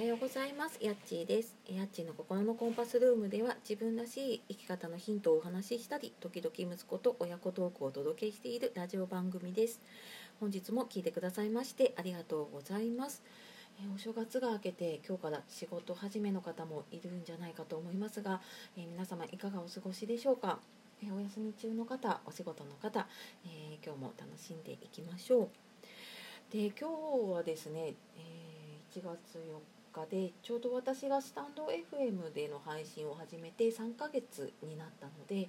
はようございます。やっちーです。やっちーの心のコンパスルームでは自分らしい生き方のヒントをお話ししたり時々息子と親子トークをお届けしているラジオ番組です。本日も聞いてくださいましてありがとうございます。えお正月が明けて今日から仕事始めの方もいるんじゃないかと思いますが、え皆様いかがお過ごしでしょうか、えお休み中の方お仕事の方、え今日も楽しんでいきましょう。で今日はですね、え1月4日でちょうど私がスタンド FM での配信を始めて3ヶ月になったので、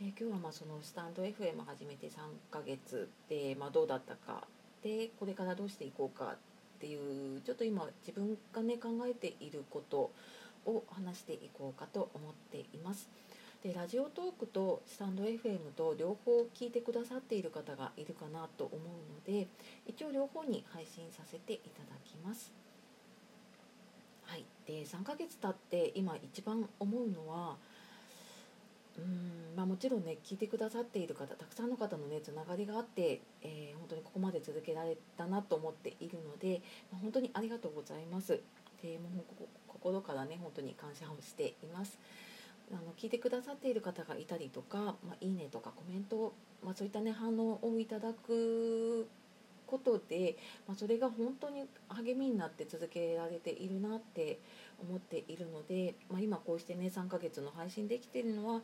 えー、今日はまあそのスタンド FM 始めて3ヶ月で、まあ、どうだったかでこれからどうしていこうかっていうちょっと今自分がね考えていることを話していこうかと思っています。でラジオトークとスタンド FM と両方聞いてくださっている方がいるかなと思うので一応両方に配信させていただきます。で3ヶ月経って今一番思うのはうんまあ、もちろんね聞いてくださっている方たくさんの方のねつながりがあって、えー、本当にここまで続けられたなと思っているので、まあ、本当にありがとうございます。でもう心からね本当に感謝をしています。あの聞いてくださっている方がいたりとか、まあ、いいねとかコメント、まあ、そういったね反応をいただくことで、まあ、それが本当に励みになって続けられているなって思っているので、まあ、今こうしてね3ヶ月の配信できているのは、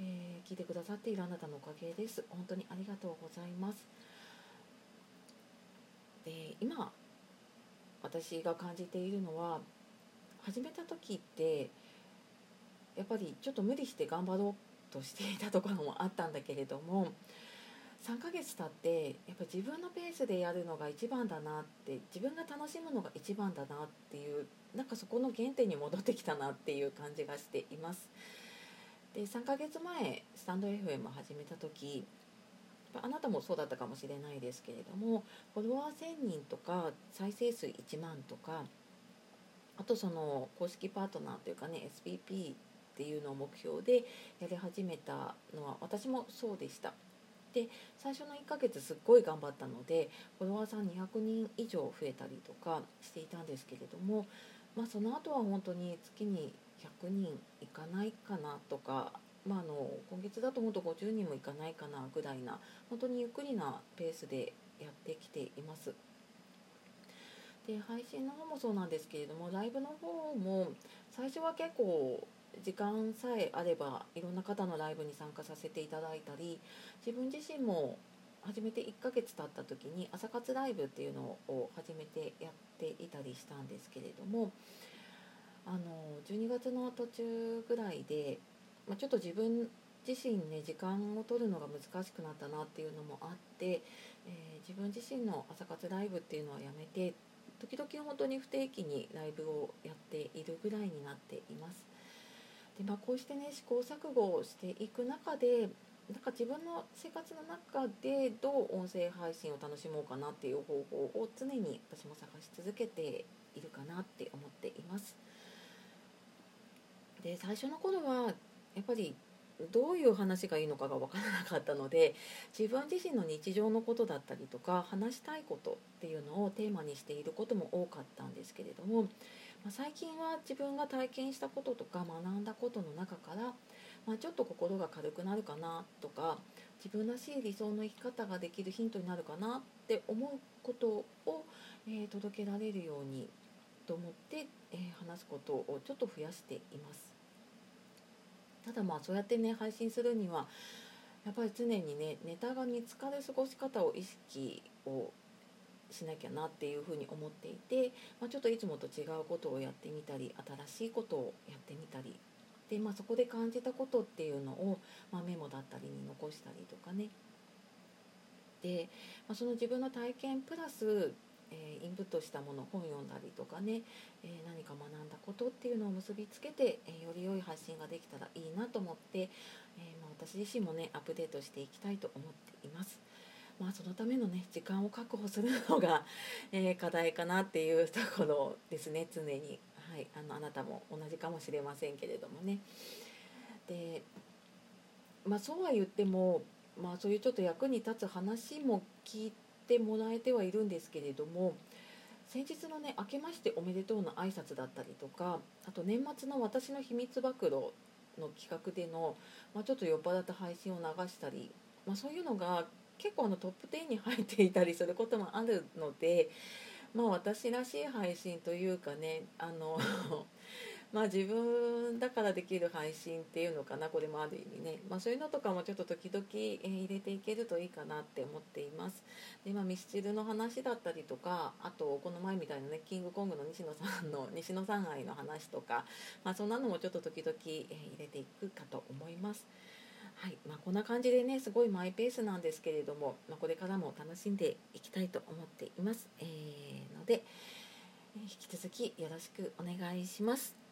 えー、聞いてくださっているあなたのおかげです。本当にありがとうございます。で今私が感じているのは始めた時ってやっぱりちょっと無理して頑張ろうとしていたところもあったんだけれども3ヶ月経ってやっぱ自分のペースでやるのが一番だなって自分が楽しむのが一番だなっていうなんかそこの原点に戻ってきたなっていう感じがしています。で3ヶ月前スタンド FM 始めた時あなたもそうだったかもしれないですけれどもフォロワー1000人とか再生数1万とかあとその公式パートナーというかね SPP っていうのを目標でやり始めたのは私もそうでした。で最初の1ヶ月すっごい頑張ったのでフォロワーさん200人以上増えたりとかしていたんですけれども、まあ、その後は本当に月に100人いかないかなとか、まあ、あの今月だともっと50人もいかないかなぐらいな本当にゆっくりなペースでやってきています。で配信の方もそうなんですけれどもライブの方も最初は結構時間さえあればいろんな方のライブに参加させていただいたり自分自身も始めて1ヶ月経った時に朝活ライブっていうのを始めてやっていたりしたんですけれどもあの12月の途中ぐらいで、まあ、ちょっと自分自身ね時間を取るのが難しくなったなっていうのもあって、えー、自分自身の朝活ライブっていうのはやめて時々本当に不定期にライブをやっているぐらいになっています。でまあ、こうしてね試行錯誤をしていく中でなんか自分の生活の中でどう音声配信を楽しもうかなっていう方法を常に私も探し続けているかなって思っています。で最初の頃はやっぱりどういう話がいいのかが分からなかったので自分自身の日常のことだったりとか話したいことっていうのをテーマにしていることも多かったんですけれどもまあ、最近は自分が体験したこととか学んだことの中から、まあ、ちょっと心が軽くなるかなとか自分らしい理想の生き方ができるヒントになるかなって思うことを、えー、届けられるようにと思って、えー、話すことをちょっと増やしています。ただまあそうやってね配信するにはやっぱり常にねネタが見つかる過ごし方を意識をしなきゃなっていうふうに思っていて、まあ、ちょっといつもと違うことをやってみたり新しいことをやってみたりで、まあ、そこで感じたことっていうのを、まあ、メモだったりに残したりとかね。で、まあ、その自分の体験プラスえー、インプットしたもの本読んだりとかね、えー、何か学んだことっていうのを結びつけて、えー、より良い発信ができたらいいなと思って、えまあ、私自身もねアップデートしていきたいと思っています。まあ、そのためのね時間を確保するのが、えー、課題かなっていうところですね常に、はい、あのあなたも同じかもしれませんけれどもね。でまあ、そうは言っても、まあ、そういうちょっと役に立つ話も聞いてもらえてはいるんですけれども先日のね「明けましておめでとう」の挨拶だったりとかあと年末の「私の秘密暴露」の企画での、まあ、ちょっと酔っ払った配信を流したり、まあ、そういうのが結構あのトップ10に入っていたりすることもあるので、まあ、私らしい配信というかねあのまあ自分だからできる配信っていうのかなこれもある意味ね、まあ、そういうのとかもちょっと時々、え入れていけるといいかなって思っています。で、まあ、ミスチルの話だったりとかあとこの前みたいなねキングコングの西野さんの西野さん愛の話とか、まあ、そんなのもちょっと時々、え入れていくかと思います。はい。まあ、こんな感じでねすごいマイペースなんですけれども、まあ、これからも楽しんでいきたいと思っています、えー、ので引き続きよろしくお願いします。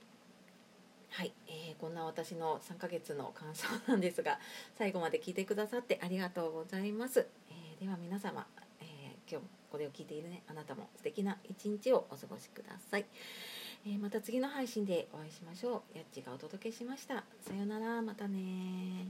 はい、えー、こんな私の3ヶ月の感想なんですが最後まで聞いてくださってありがとうございます、えー、では皆様、えー、今日これを聞いているねあなたも素敵な一日をお過ごしください、えまた次の配信でお会いしましょう。やっちがお届けしました。さようなら。またね